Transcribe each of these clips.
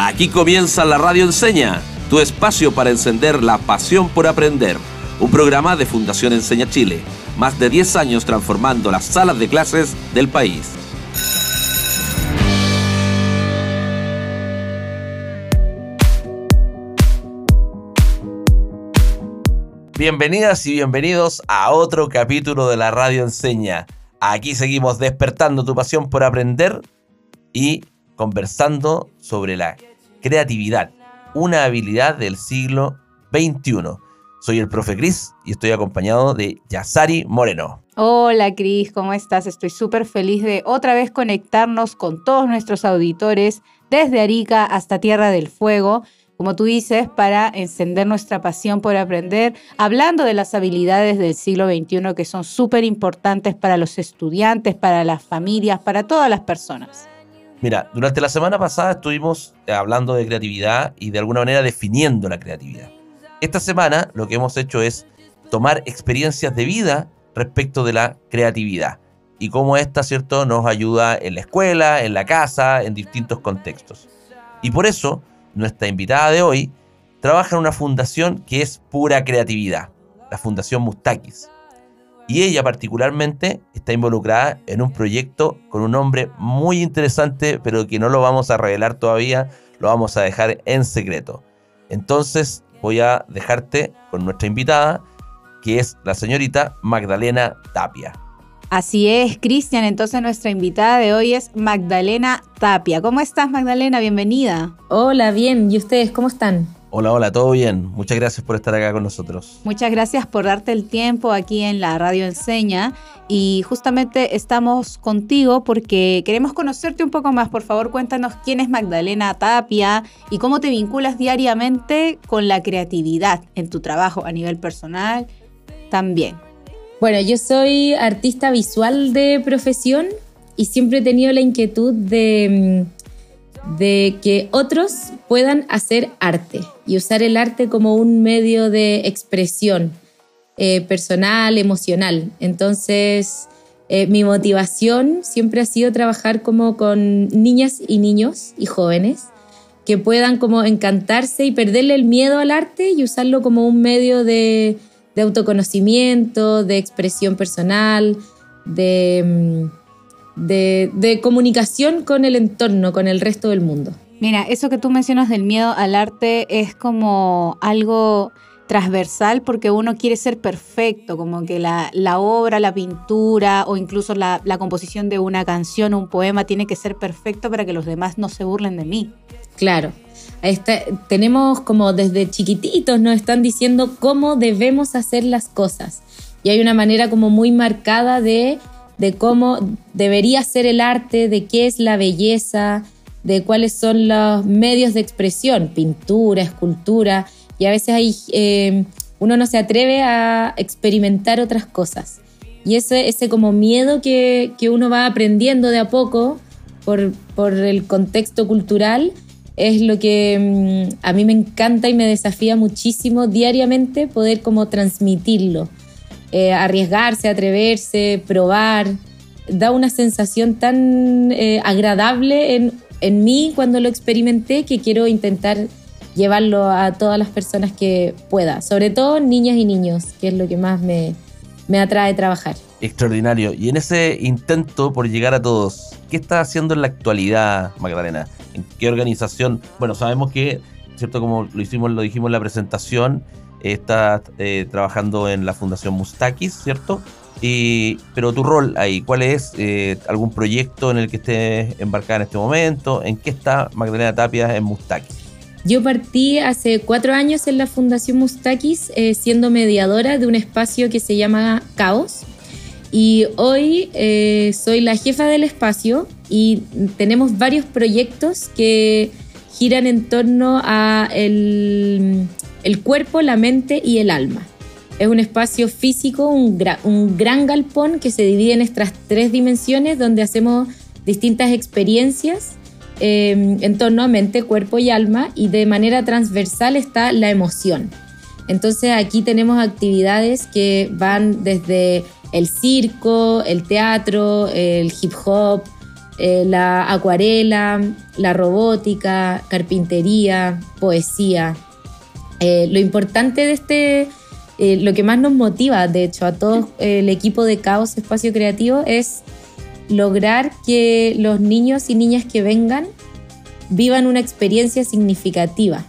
Aquí comienza la Radio Enseña, tu espacio para encender la pasión por aprender. Un programa de Fundación Enseña Chile, más de 10 años transformando las salas de clases del país. Bienvenidas y bienvenidos a otro capítulo de la Radio Enseña. Aquí seguimos despertando tu pasión por aprender y conversando sobre la creatividad, una habilidad del siglo XXI. Soy el profe Cris y estoy acompañado de Yasari Moreno. Hola Cris, ¿cómo estás? Estoy súper feliz de otra vez conectarnos con todos nuestros auditores desde Arica hasta Tierra del Fuego como tú dices, para encender nuestra pasión por aprender, hablando de las habilidades del siglo XXI que son súper importantes para los estudiantes, para las familias, para todas las personas. Mira, durante la semana pasada estuvimos eh, hablando de creatividad y de alguna manera definiendo la creatividad. Esta semana lo que hemos hecho es tomar experiencias de vida respecto de la creatividad y cómo esta, ¿cierto?, nos ayuda en la escuela, en la casa, en distintos contextos. Y por eso nuestra invitada de hoy trabaja en una fundación que es pura creatividad, la Fundación Mustakis. Y ella particularmente está involucrada en un proyecto con un nombre muy interesante, pero que no lo vamos a revelar todavía, lo vamos a dejar en secreto. Entonces voy a dejarte con nuestra invitada, que es la señorita Magdalena Tapia. Así es, Cristian. Entonces nuestra invitada de hoy es Magdalena Tapia. ¿Cómo estás, Magdalena? Bienvenida. Hola, bien. ¿Y ustedes cómo están? Hola, hola, todo bien. Muchas gracias por estar acá con nosotros. Muchas gracias por darte el tiempo aquí en la Radio Enseña. Y justamente estamos contigo porque queremos conocerte un poco más. Por favor, cuéntanos quién es Magdalena Tapia y cómo te vinculas diariamente con la creatividad en tu trabajo a nivel personal también. Bueno, yo soy artista visual de profesión y siempre he tenido la inquietud de, mm, de que otros puedan hacer arte y usar el arte como un medio de expresión eh, personal, emocional. Entonces, eh, mi motivación siempre ha sido trabajar como con niñas y niños y jóvenes que puedan como encantarse y perderle el miedo al arte y usarlo como un medio de de autoconocimiento, de expresión personal, mm, de, de, comunicación con el entorno, con el resto del mundo. Mira, eso que tú mencionas del miedo al arte es como algo transversal porque uno quiere ser perfecto, como que la, obra, la pintura o incluso la, la, composición de una canción un poema tiene que ser perfecto para que los demás no se burlen de mí. Claro, tenemos como desde chiquititos nos están diciendo cómo debemos hacer las cosas. Y hay una manera como muy marcada de, de cómo debería ser el arte, de qué es la belleza, de cuáles son los medios de expresión, pintura, escultura. Y a veces hay, eh, uno no se atreve a experimentar otras cosas. Y ese, ese como miedo que, que uno va aprendiendo de a poco por, por el contexto cultural, es lo que mm, a mí me encanta y me desafía muchísimo diariamente poder como transmitirlo, eh, arriesgarse, atreverse, probar, da una sensación tan eh, agradable en, en mí cuando lo experimenté que quiero intentar llevarlo a todas las personas que pueda, sobre todo niñas y niños, que es lo que más me, me atrae trabajar. Extraordinario. Y en ese intento por llegar a todos, ¿qué está haciendo en la actualidad, Magdalena? ¿En qué organización? Bueno, sabemos que, ¿cierto? Como lo hicimos, lo dijimos en la presentación, está eh, trabajando en la Fundación Mustakis, ¿cierto? Y, pero tu rol ahí, ¿cuál es? Eh, ¿Algún proyecto en el que estés embarcada en este momento? ¿En qué está Magdalena Tapia en Mustakis? Yo partí hace cuatro años en la Fundación Mustakis eh, siendo mediadora de un espacio que se llama Caos, y hoy soy la jefa del espacio y tenemos varios proyectos que giran en torno a el, cuerpo, la mente y el alma. Es un espacio físico, un, un gran galpón que se divide en estas tres dimensiones donde hacemos distintas experiencias eh, en torno a mente, cuerpo y alma y de manera transversal está la emoción. Entonces aquí tenemos actividades que van desde el circo, el teatro, el hip hop, eh, la acuarela, la robótica, carpintería, poesía. Eh, lo importante de este, eh, lo que más nos motiva, de hecho, a todo el equipo de Caos Espacio Creativo es lograr que los niños y niñas que vengan vivan una experiencia significativa,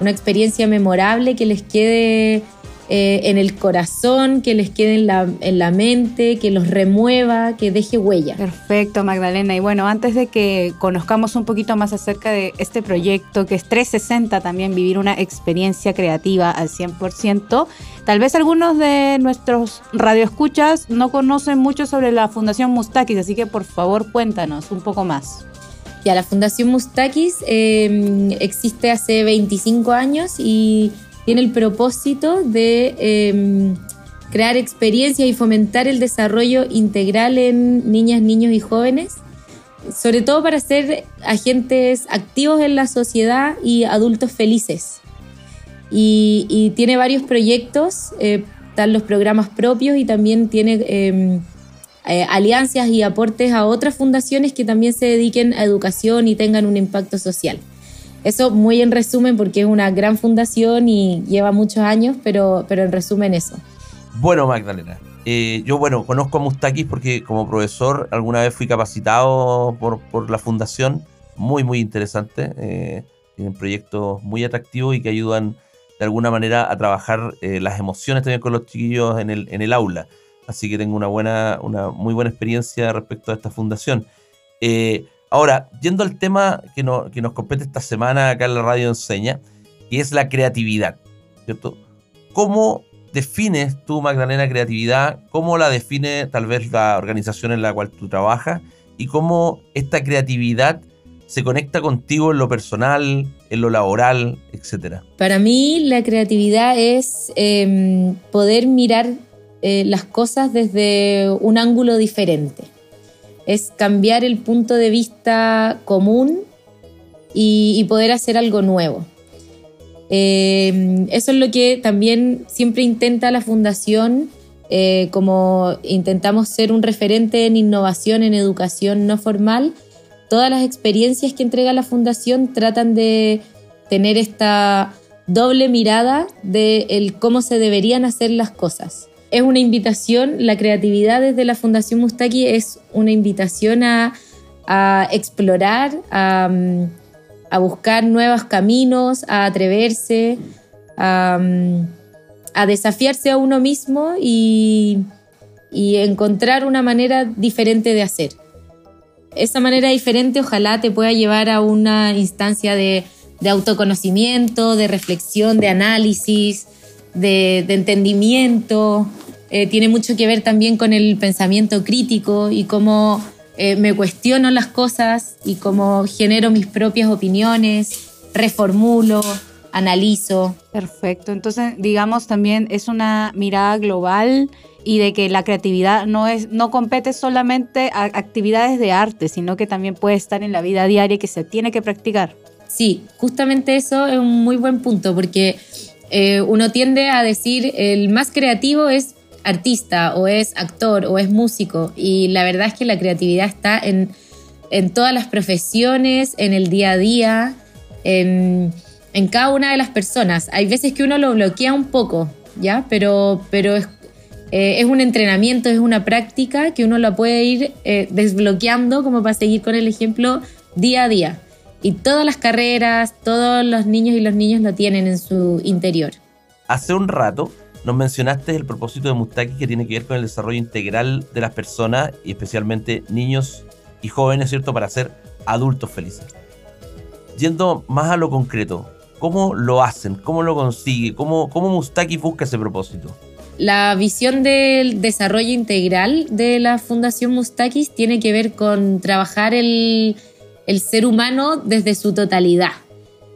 una experiencia memorable que les quede eh, en el corazón, que les quede en la, en la mente, que los remueva, que deje huella. Perfecto, Magdalena. Y bueno, antes de que conozcamos un poquito más acerca de este proyecto, que es 360 también, vivir una experiencia creativa al 100%, tal vez algunos de nuestros radioescuchas no conocen mucho sobre la Fundación Mustakis, así que por favor cuéntanos un poco más. Ya, la Fundación Mustakis eh, existe hace 25 años y tiene el propósito de em, crear experiencias y fomentar el desarrollo integral en niñas, niños y jóvenes, sobre todo para ser agentes activos en la sociedad y adultos felices. Y, tiene varios proyectos, eh, están los programas propios y también tiene em, eh, alianzas y aportes a otras fundaciones que también se dediquen a educación y tengan un impacto social. Eso muy en resumen porque es una gran fundación y lleva muchos años, pero, pero en resumen eso. Bueno, Magdalena, eh, yo bueno, conozco a Mustakis porque como profesor alguna vez fui capacitado por, la fundación, muy muy interesante, eh, tienen proyectos muy atractivos y que ayudan de alguna manera a trabajar eh, las emociones también con los chiquillos en el, en el aula. Así que tengo una buena, una muy buena experiencia respecto a esta fundación. Ahora, yendo al tema que, que nos compete esta semana acá en la radio enseña, que es la creatividad. ¿Cómo defines tú, Magdalena, creatividad? ¿Cómo la define tal vez la organización en la cual tú trabajas? ¿Y cómo esta creatividad se conecta contigo en lo personal, en lo laboral, etcétera? Para mí la creatividad es em, poder mirar eh, las cosas desde un ángulo diferente es cambiar el punto de vista común y, poder hacer algo nuevo. Eh, eso es lo que también siempre intenta la fundación, eh, como intentamos ser un referente en innovación en educación no formal. Todas las experiencias que entrega la fundación tratan de tener esta doble mirada de cómo se deberían hacer las cosas es una invitación, la creatividad desde la Fundación Mustaki es una invitación a, explorar, mm, a, buscar nuevos caminos, a atreverse, mm, a, desafiarse a uno mismo y, encontrar una manera diferente de hacer. Esa manera diferente ojalá te pueda llevar a una instancia de, autoconocimiento, de reflexión, de análisis, de, de entendimiento, eh, tiene mucho que ver también con el pensamiento crítico y cómo eh, me cuestiono las cosas y cómo genero mis propias opiniones, reformulo, analizo. Perfecto, entonces digamos también es una mirada global y de que la creatividad no es no compete solamente a actividades de arte, sino que también puede estar en la vida diaria que se tiene que practicar. Sí, justamente eso es un muy buen punto porque eh, uno tiende a decir el más creativo es artista o es actor o es músico y la verdad es que la creatividad está en, todas las profesiones, en el día a día, en, cada una de las personas. Hay veces que uno lo bloquea un poco, ¿ya? Pero, pero es, eh, es un entrenamiento, es una práctica que uno la puede ir eh, desbloqueando como para seguir con el ejemplo día a día. Y todas las carreras, todos los niños y los niños lo tienen en su interior. Hace un rato nos mencionaste el propósito de Mustaki que tiene que ver con el desarrollo integral de las personas y especialmente niños y jóvenes, ¿cierto? Para ser adultos felices. Yendo más a lo concreto, ¿cómo lo hacen? ¿Cómo lo consigue? ¿Cómo, cómo Mustaki busca ese propósito? La visión del desarrollo integral de la Fundación Mustakis tiene que ver con trabajar el, ser humano desde su totalidad.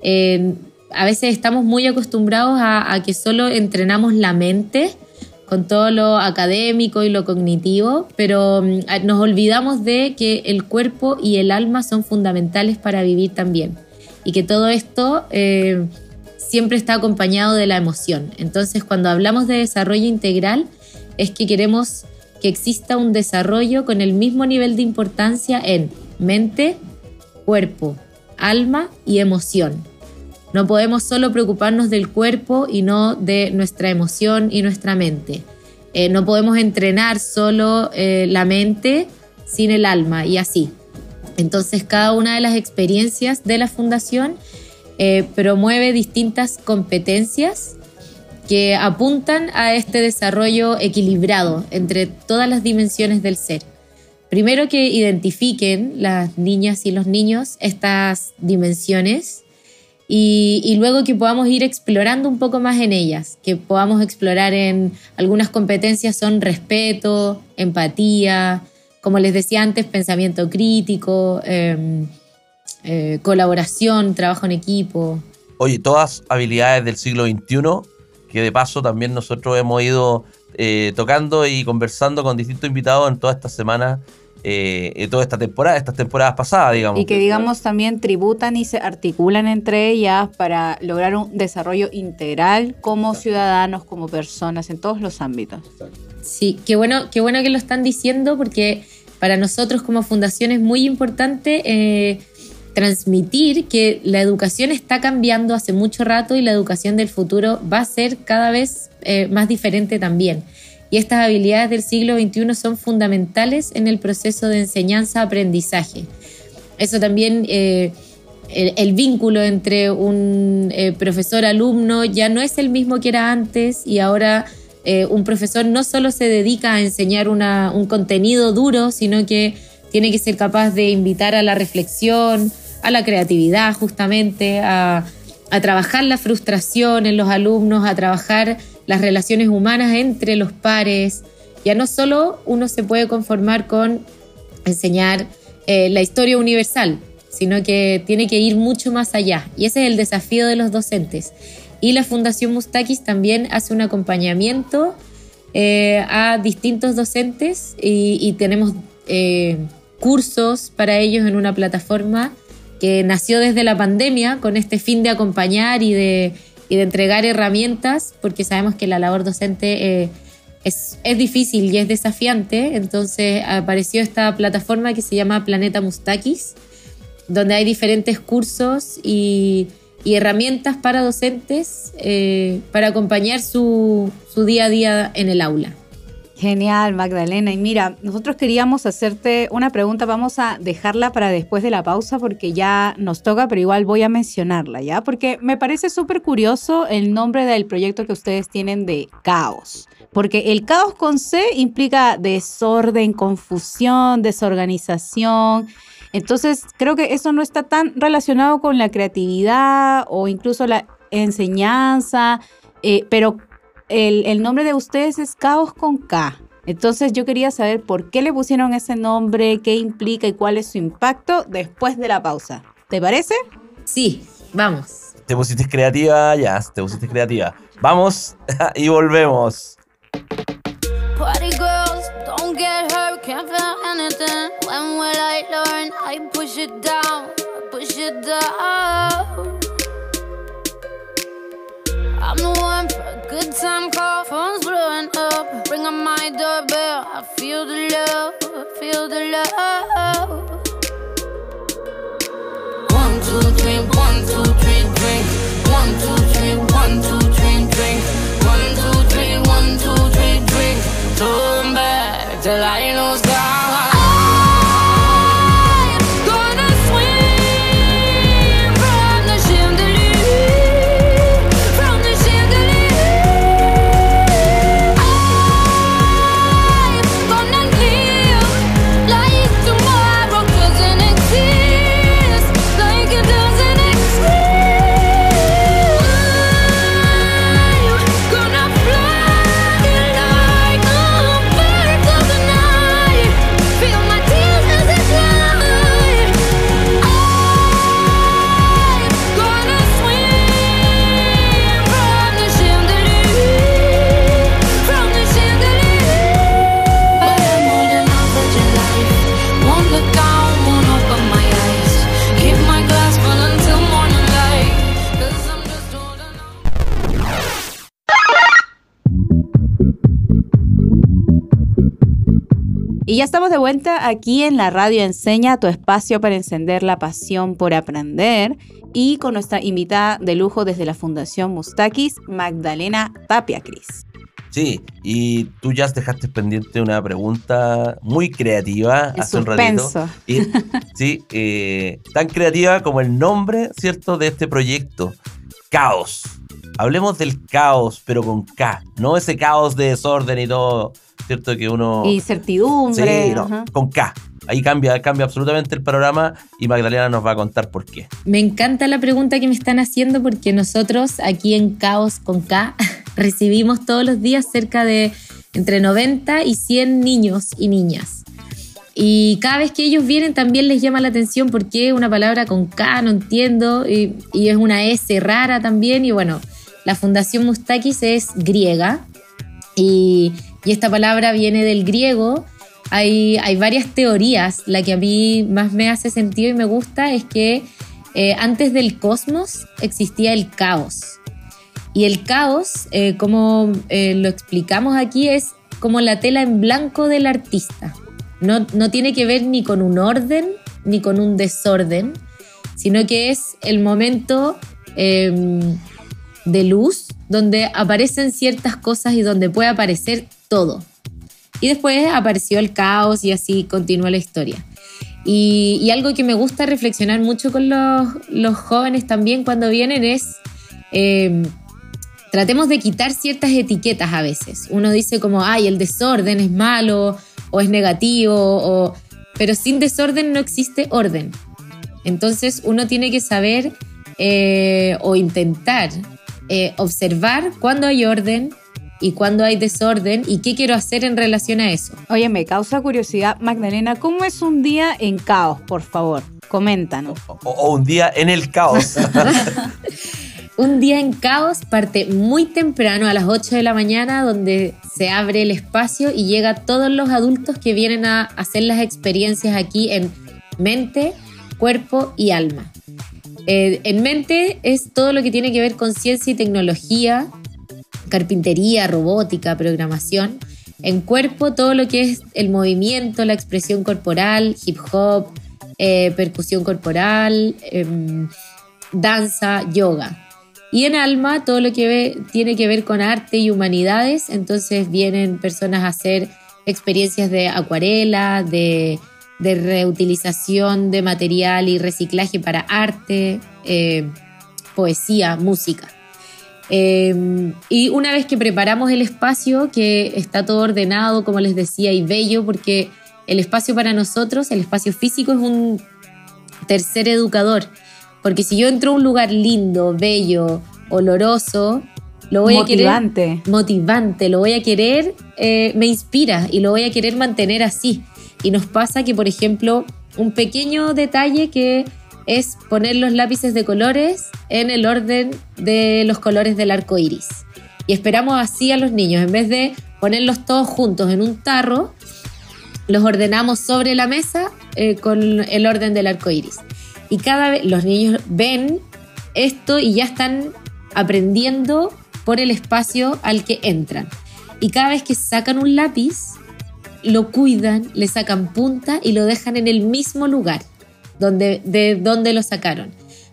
Eh, a veces estamos muy acostumbrados a, que solo entrenamos la mente con todo lo académico y lo cognitivo, pero mm, nos olvidamos de que el cuerpo y el alma son fundamentales para vivir también y que todo esto eh, siempre está acompañado de la emoción. Entonces, cuando hablamos de desarrollo integral, es que queremos que exista un desarrollo con el mismo nivel de importancia en mente, cuerpo, alma y emoción. No podemos solo preocuparnos del cuerpo y no de nuestra emoción y nuestra mente. Eh, no podemos entrenar solo eh, la mente sin el alma y así. Entonces cada una de las experiencias de la fundación eh, promueve distintas competencias que apuntan a este desarrollo equilibrado entre todas las dimensiones del ser. Primero que identifiquen las niñas y los niños estas dimensiones y, luego que podamos ir explorando un poco más en ellas, que podamos explorar en algunas competencias son respeto, empatía, como les decía antes, pensamiento crítico, em, eh, colaboración, trabajo en equipo. Oye, todas habilidades del siglo XXI, que de paso también nosotros hemos ido eh, tocando y conversando con distintos invitados en toda esta semana eh, toda esta temporada, estas temporadas pasadas, digamos. Y que, digamos, también tributan y se articulan entre ellas para lograr un desarrollo integral como ciudadanos, como personas, en todos los ámbitos. Sí, qué bueno, qué bueno que lo están diciendo porque para nosotros como fundación es muy importante eh, transmitir que la educación está cambiando hace mucho rato y la educación del futuro va a ser cada vez eh, más diferente también y estas habilidades del siglo XXI son fundamentales en el proceso de enseñanza-aprendizaje. Eso también, eh, el, vínculo entre un eh, profesor-alumno ya no es el mismo que era antes y ahora eh, un profesor no solo se dedica a enseñar un contenido duro, sino que tiene que ser capaz de invitar a la reflexión, a la creatividad justamente, a, a trabajar la frustración en los alumnos, a trabajar las relaciones humanas entre los pares. Ya no solo uno se puede conformar con enseñar eh, la historia universal, sino que tiene que ir mucho más allá. Y ese es el desafío de los docentes. Y la Fundación Mustakis también hace un acompañamiento eh, a distintos docentes y, tenemos eh, cursos para ellos en una plataforma que nació desde la pandemia con este fin de acompañar y de y de entregar herramientas, porque sabemos que la labor docente eh, es, es, difícil y es desafiante. Entonces apareció esta plataforma que se llama Planeta Mustakis, donde hay diferentes cursos y, y herramientas para docentes eh, para acompañar su, su día a día en el aula. Genial, Magdalena. Y mira, nosotros queríamos hacerte una pregunta, vamos a dejarla para después de la pausa porque ya nos toca, pero igual voy a mencionarla, ¿ya? Porque me parece súper curioso el nombre del proyecto que ustedes tienen de caos. Porque el caos con C implica desorden, confusión, desorganización. Entonces, creo que eso no está tan relacionado con la creatividad o incluso la enseñanza, eh, pero el, nombre de ustedes es Caos con K. Entonces yo quería saber por qué le pusieron ese nombre, qué implica y cuál es su impacto después de la pausa. ¿Te parece? Sí, vamos. Te pusiste creativa, ya, te pusiste creativa. Vamos y volvemos. Party girls, don't get hurt, can't feel anything. When will I learn? I push it down, push it down. I'm the one for a good time call. Phone's blowing up. Ring on my doorbell. I feel the love, feel the love. One, two, three, one, two, three, drink. One, two, three, one, two, three, drink. One, two, three, one, two, three, drink. Back till I estamos de vuelta aquí en la radio Enseña, tu espacio para encender la pasión por aprender y con nuestra invitada de lujo desde la Fundación Mustakis, Magdalena Tapia Cris. Sí, y tú ya dejaste pendiente una pregunta muy creativa El hace un ratito. Y, sí, eh, tan creativa como el nombre, ¿cierto?, de este proyecto. Caos. Hablemos del caos, pero con K. No ese caos de desorden y todo, ¿cierto? Que uno... Y certidumbre. Sí, no, con K. Ahí cambia, cambia absolutamente el panorama y Magdalena nos va a contar por qué. Me encanta la pregunta que me están haciendo porque nosotros aquí en Caos con K recibimos todos los días cerca de entre 90 y 100 niños y niñas. Y cada vez que ellos vienen también les llama la atención porque una palabra con K no entiendo y, y es una S rara también. Y bueno, la Fundación Mustakis es griega y, y esta palabra viene del griego. Hay, hay varias teorías. La que a mí más me hace sentido y me gusta es que eh, antes del cosmos existía el caos. Y el caos, eh, como eh, lo explicamos aquí, es como la tela en blanco del artista. No, no tiene que ver ni con un orden ni con un desorden, sino que es el momento eh, de luz donde aparecen ciertas cosas y donde puede aparecer todo. Y después apareció el caos y así continúa la historia. Y, algo que me gusta reflexionar mucho con los, los jóvenes también cuando vienen es, eh, tratemos de quitar ciertas etiquetas a veces. Uno dice como, ay, el desorden es malo o es negativo, o... pero sin desorden no existe orden. Entonces uno tiene que saber eh, o intentar eh, observar cuándo hay orden y cuándo hay desorden y qué quiero hacer en relación a eso. Oye, me causa curiosidad, Magdalena, ¿cómo es un día en caos, por favor? Coméntanos. O, o un día en el caos. Un día en caos parte muy temprano a las 8 de la mañana donde se abre el espacio y llega todos los adultos que vienen a hacer las experiencias aquí en mente, cuerpo y alma. Eh, en mente es todo lo que tiene que ver con ciencia y tecnología, carpintería, robótica, programación. En cuerpo todo lo que es el movimiento, la expresión corporal, hip hop, eh, percusión corporal, em, danza, yoga. Y en alma, todo lo que tiene que ver con arte y humanidades, entonces vienen personas a hacer experiencias de acuarela, de, de reutilización de material y reciclaje para arte, eh, poesía, música. Eh, y una vez que preparamos el espacio, que está todo ordenado, como les decía, y bello, porque el espacio para nosotros, el espacio físico, es un tercer educador. Porque si yo entro a un lugar lindo, bello, oloroso, lo voy a Motivante. querer. Motivante. Lo voy a querer, eh, me inspira y lo voy a querer mantener así. Y nos pasa que, por ejemplo, un pequeño detalle que es poner los lápices de colores en el orden de los colores del arco iris. Y esperamos así a los niños, en vez de ponerlos todos juntos en un tarro, los ordenamos sobre la mesa eh, con el orden del arco iris. Y cada vez los niños ven esto y ya están aprendiendo por el espacio al que entran. Y cada vez que sacan un lápiz, lo cuidan, le sacan punta y lo dejan en el mismo lugar donde, de donde lo sacaron.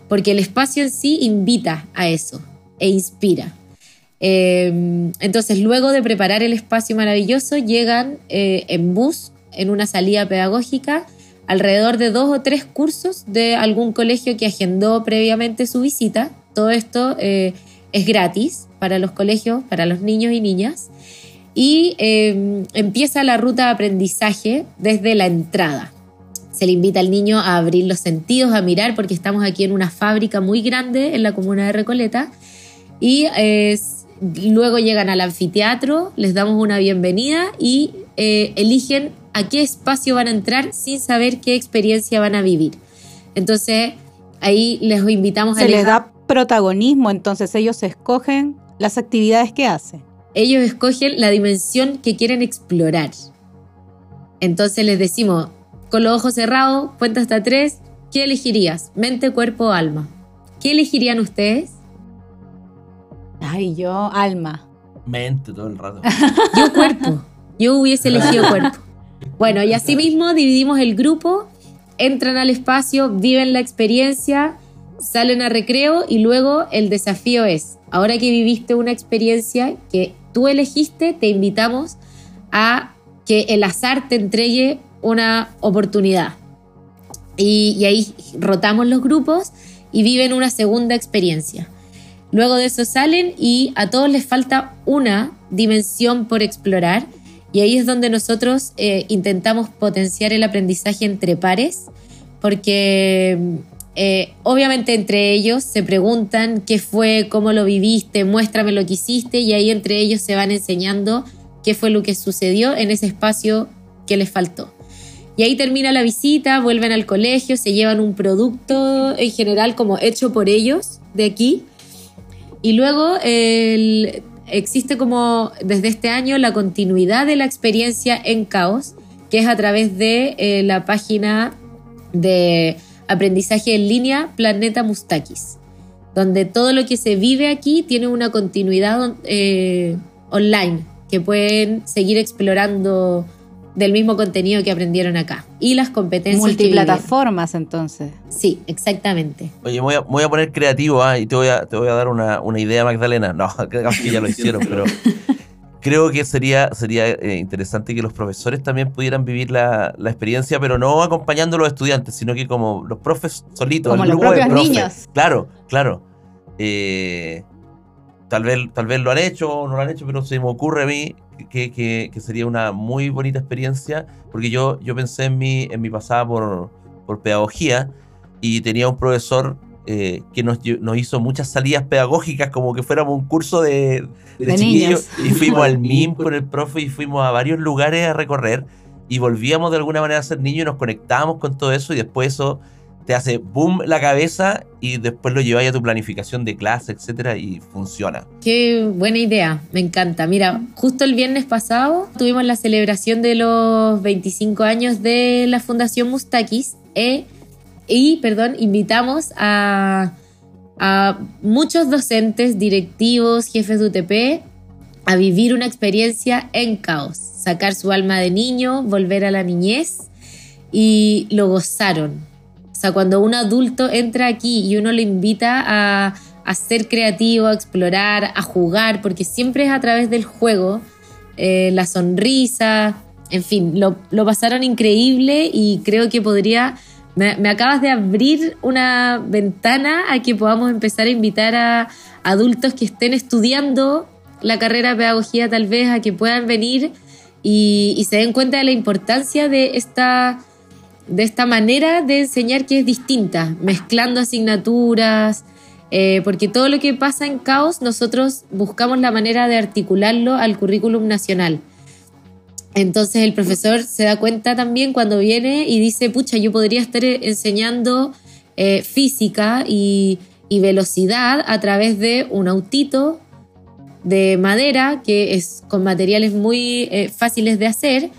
Porque el espacio en sí invita a eso e inspira. Eh, entonces, luego de preparar el espacio maravilloso, llegan eh, en bus, en una salida pedagógica, alrededor de dos o tres cursos de algún colegio que agendó previamente su visita. Todo esto eh, es gratis para los colegios, para los niños y niñas. Y eh, empieza la ruta de aprendizaje desde la entrada. Se le invita al niño a abrir los sentidos, a mirar, porque estamos aquí en una fábrica muy grande en la comuna de Recoleta. Y eh, luego llegan al anfiteatro, les damos una bienvenida y eh, eligen a qué espacio van a entrar sin saber qué experiencia van a vivir. Entonces, ahí les invitamos a Se les da protagonismo, entonces ellos escogen las actividades que hacen. Ellos escogen la dimensión que quieren explorar. Entonces les decimos, con los ojos cerrados, cuenta hasta tres, ¿qué elegirías? Mente, cuerpo, alma. ¿Qué elegirían ustedes? Ay, yo, alma. Mente todo el rato. Yo cuerpo. Yo hubiese elegido cuerpo. Bueno, y asimismo dividimos el grupo, entran al espacio, viven la experiencia, salen a recreo y luego el desafío es, ahora que viviste una experiencia que tú elegiste, te invitamos a que el azar te entregue una oportunidad. Y, ahí rotamos los grupos y viven una segunda experiencia. Luego de eso salen y a todos les falta una dimensión por explorar y ahí es donde nosotros eh, intentamos potenciar el aprendizaje entre pares, porque eh, obviamente entre ellos se preguntan qué fue, cómo lo viviste, muéstrame lo que hiciste y ahí entre ellos se van enseñando qué fue lo que sucedió en ese espacio que les faltó. Y ahí termina la visita, vuelven al colegio, se llevan un producto en general como hecho por ellos de aquí. Y luego existe como desde este año la continuidad de la experiencia en caos, que es a través de eh, la página de aprendizaje en línea Planeta Mustakis, donde todo lo que se vive aquí tiene una continuidad eh, online, que pueden seguir explorando del mismo contenido que aprendieron acá. Y las competencias. Multiplataformas, entonces. Sí, exactamente. Oye, voy a, voy a poner creativo ¿ah? y te voy a, te voy a dar una, una idea, Magdalena. No, creo que ya lo hicieron, pero creo que sería, sería eh, interesante que los profesores también pudieran vivir la, la, experiencia, pero no acompañando a los estudiantes, sino que como los profes solitos. Como los propios niños. Claro, claro. Eh, tal vez, tal vez lo han hecho o no lo han hecho, pero se me ocurre a mí que, que, que, sería una muy bonita experiencia, porque yo, yo pensé en mi, en mi pasada por, por pedagogía y tenía un profesor eh, que nos, nos, hizo muchas salidas pedagógicas, como que fuéramos un curso de, de, de chiquillos, y fuimos al MIM con el profe y fuimos a varios lugares a recorrer y volvíamos de alguna manera a ser niños y nos conectábamos con todo eso y después eso te hace boom la cabeza y después lo lleváis a tu planificación de clase, etcétera, y funciona. Qué buena idea, me encanta. Mira, justo el viernes pasado tuvimos la celebración de los 25 años de la Fundación Mustakis e, y, perdón, invitamos a, muchos docentes, directivos, jefes de UTP a vivir una experiencia en caos, sacar su alma de niño, volver a la niñez y lo gozaron. O sea, cuando un adulto entra aquí y uno le invita a, a ser creativo, a explorar, a jugar, porque siempre es a través del juego, eh, la sonrisa, en fin, lo, lo, pasaron increíble y creo que podría... Me, acabas de abrir una ventana a que podamos empezar a invitar a adultos que estén estudiando la carrera de pedagogía tal vez a que puedan venir y, y se den cuenta de la importancia de esta de esta manera de enseñar que es distinta, mezclando asignaturas, eh, porque todo lo que pasa en caos nosotros buscamos la manera de articularlo al currículum nacional. Entonces el profesor se da cuenta también cuando viene y dice, pucha, yo podría estar enseñando eh, física y, velocidad a través de un autito de madera que es con materiales muy eh, fáciles de hacer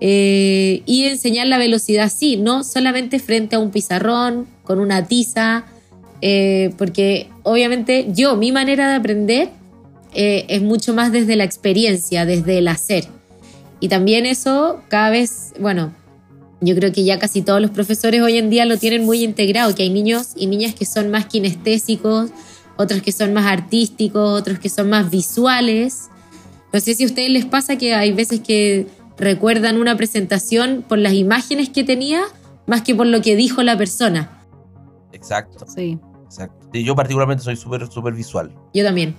eh, y enseñar la velocidad sí, no solamente frente a un pizarrón, con una tiza, eh, porque obviamente yo, mi manera de aprender eh, es mucho más desde la experiencia, desde el hacer. Y también eso cada vez, bueno, yo creo que ya casi todos los profesores hoy en día lo tienen muy integrado, que hay niños y niñas que son más kinestésicos, otros que son más artísticos, otros que son más visuales. No sé si a ustedes les pasa que hay veces que recuerdan una presentación por las imágenes que tenía más que por lo que dijo la persona. Exacto. Sí. Exacto. Yo particularmente soy súper super visual. Yo también.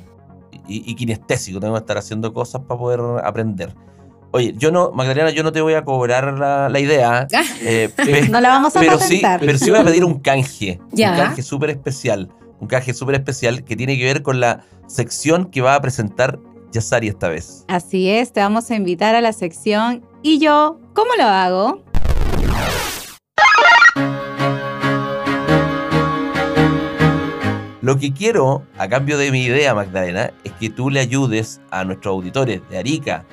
Y, y, kinestésico, tengo que estar haciendo cosas para poder aprender. Oye, yo no, Magdalena, yo no te voy a cobrar la, la idea. Eh, no la vamos a pero sí, pero sí voy a pedir un canje. Ya. Un canje súper especial. Un canje súper especial que tiene que ver con la sección que va a presentar Yasari esta vez. Así es, te vamos a invitar a la sección. ¿Y yo cómo lo hago? Lo que quiero, a cambio de mi idea, Magdalena, es que tú le ayudes a nuestros auditores de Arica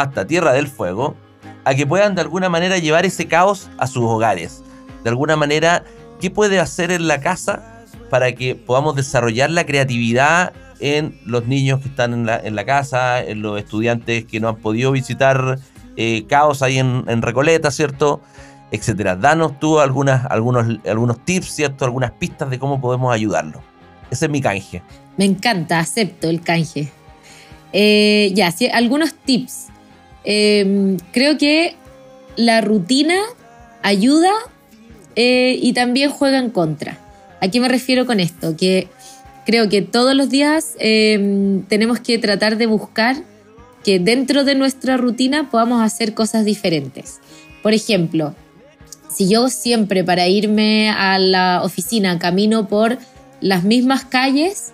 hasta Tierra del Fuego a que puedan de alguna manera llevar ese caos a sus hogares. De alguna manera, ¿qué puede hacer en la casa para que podamos desarrollar la creatividad en los niños que están en la, en la casa, en los estudiantes que no han podido visitar eh, caos ahí en, Recoleta, ¿cierto? Etcétera. Danos tú algunas, algunos, algunos tips, ¿cierto? Algunas pistas de cómo podemos ayudarlo. Ese es mi canje. Me encanta, acepto el canje. Eh, ya, sí, algunos tips. Eh, creo que la rutina ayuda eh, y también juega en contra. ¿A qué me refiero con esto? Que creo que todos los días eh, tenemos que tratar de buscar que dentro de nuestra rutina podamos hacer cosas diferentes. Por ejemplo, si yo siempre para irme a la oficina camino por las mismas calles,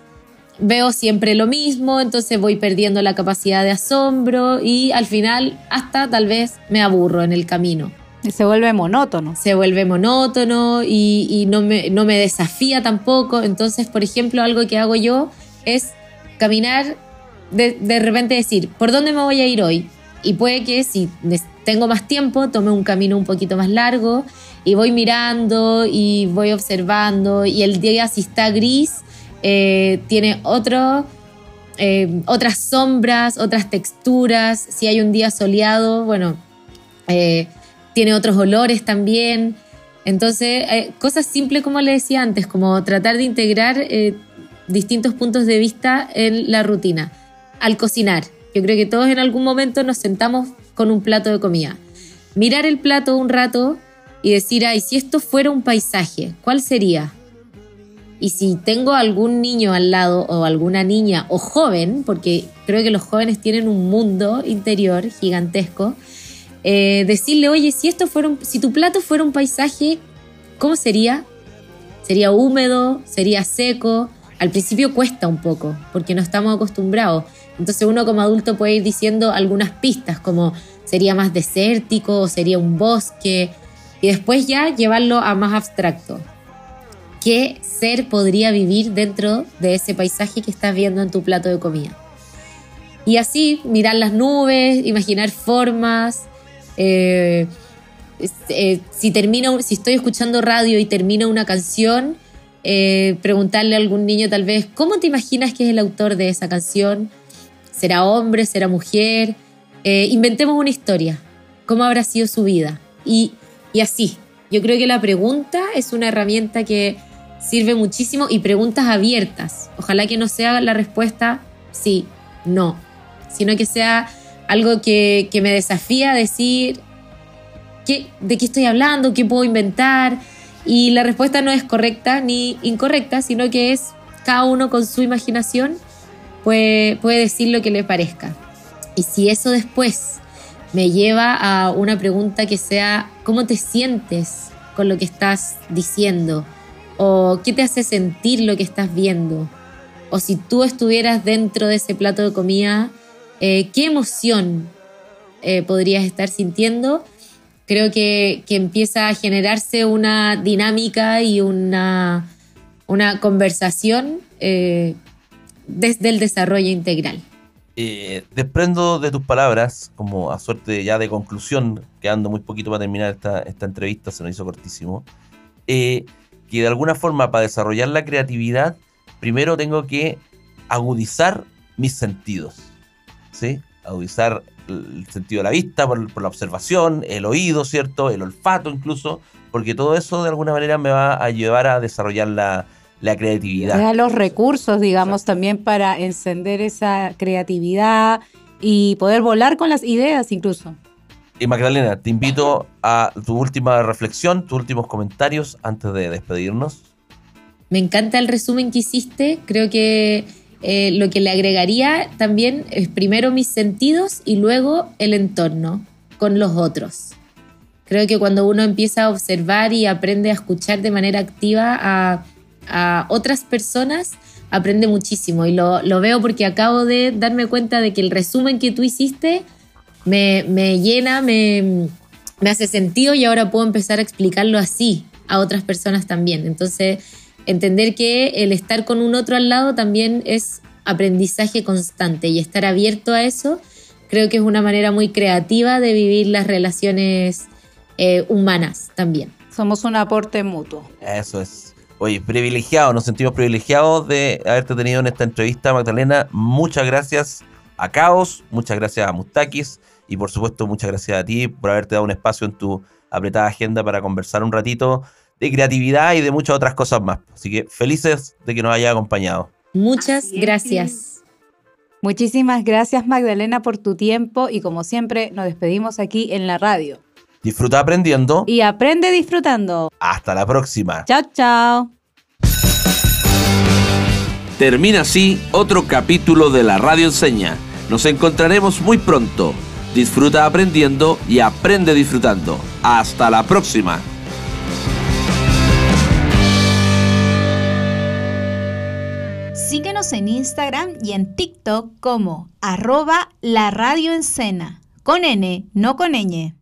veo siempre lo mismo, entonces voy perdiendo la capacidad de asombro y al final hasta tal vez me aburro en el camino. Se vuelve monótono. Se vuelve monótono y, y no, me, no me desafía tampoco. Entonces, por ejemplo, algo que hago yo es caminar, de, de repente decir, ¿por dónde me voy a ir hoy? Y puede que si tengo más tiempo, tome un camino un poquito más largo y voy mirando y voy observando y el día si está gris eh, tiene eh, otras sombras, otras texturas, si hay un día soleado, bueno, eh, tiene otros olores también. Entonces, cosas simples como le decía antes, como tratar de integrar distintos puntos de vista en la rutina. Al cocinar, yo creo que todos en algún momento nos sentamos con un plato de comida. Mirar el plato un rato y decir, ay, si esto fuera un paisaje, ¿cuál sería? Y si tengo algún niño al lado o alguna niña o joven, porque creo que los jóvenes tienen un mundo interior gigantesco, eh, decirle, oye, si esto fuera un, si tu plato fuera un paisaje, ¿cómo sería? ¿Sería húmedo? ¿Sería seco? Al principio cuesta un poco, porque no estamos acostumbrados. Entonces uno como adulto puede ir diciendo algunas pistas, como sería más desértico o sería un bosque, y después ya llevarlo a más abstracto. ¿Qué ser podría vivir dentro de ese paisaje que estás viendo en tu plato de comida? Y así, mirar las nubes, imaginar formas. Eh, eh, si, termino, si estoy escuchando radio y termina una canción, eh, preguntarle a algún niño tal vez, ¿cómo te imaginas que es el autor de esa canción? ¿Será hombre? ¿Será mujer? inventemos una historia. ¿Cómo habrá sido su vida? Y, y así. Yo creo que la pregunta es una herramienta que sirve muchísimo y preguntas abiertas. Ojalá que no sea la respuesta sí, no, sino que sea algo que, que me desafía a decir ¿qué, de qué estoy hablando, qué puedo inventar. Y la respuesta no es correcta ni incorrecta, sino que es cada uno con su imaginación puede, puede decir lo que le parezca. Y si eso después me lleva a una pregunta que sea, ¿cómo te sientes con lo que estás diciendo? ¿O qué te hace sentir lo que estás viendo? O si tú estuvieras dentro de ese plato de comida, eh, ¿qué emoción eh, podrías estar sintiendo? Creo que, que, empieza a generarse una dinámica y una, una conversación eh, desde el desarrollo integral. Desprendo de tus palabras, como a suerte ya de conclusión, quedando muy poquito para terminar esta, esta entrevista, se nos hizo cortísimo, que de alguna forma para desarrollar la creatividad, primero tengo que agudizar mis sentidos, ¿sí? Agudizar el sentido de la vista por, por la observación, el oído, ¿cierto? El olfato incluso, porque todo eso de alguna manera me va a llevar a desarrollar la, la creatividad. Da los recursos, digamos, también para encender esa creatividad y poder volar con las ideas incluso. Y Magdalena, te invito a tu última reflexión, tus últimos comentarios antes de despedirnos. Me encanta el resumen que hiciste. Creo que eh, lo que le agregaría también es primero mis sentidos y luego el entorno con los otros. Creo que cuando uno empieza a observar y aprende a escuchar de manera activa a otras personas, aprende muchísimo. Y lo, lo, veo porque acabo de darme cuenta de que el resumen que tú hiciste me, me llena, me, me hace sentido y ahora puedo empezar a explicarlo así a otras personas también. Entonces, entender que el estar con un otro al lado también es aprendizaje constante y estar abierto a eso creo que es una manera muy creativa de vivir las relaciones eh, humanas también. Somos un aporte mutuo. Eso es. Oye, privilegiados, nos sentimos privilegiados de haberte tenido en esta entrevista, Magdalena. Muchas gracias a Caos, muchas gracias a Mustakis Y por supuesto, muchas gracias a ti por haberte dado un espacio en tu apretada agenda para conversar un ratito de creatividad y de muchas otras cosas más. Así que felices de que nos haya acompañado. Muchas gracias. Muchísimas gracias Magdalena por tu tiempo y como siempre nos despedimos aquí en la radio. Disfruta aprendiendo. Y aprende disfrutando. Hasta la próxima. Chao, chao. Termina así otro capítulo de la Radio Enseña. Nos encontraremos muy pronto. Disfruta aprendiendo y aprende disfrutando. Hasta la próxima. Síguenos en Instagram y en TikTok como arroba la radio con N, no con ñ.